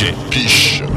DJ Piche.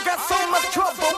I got so much trouble.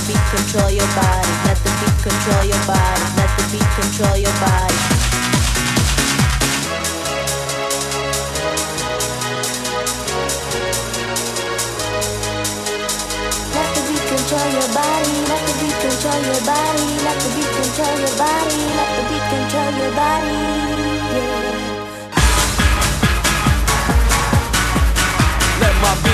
the beat control your body. Let the beat control your body. Let the beat control your body. control your body, let the beat control your body, let the beat control your body, let the beat control your body. Yeah. Let my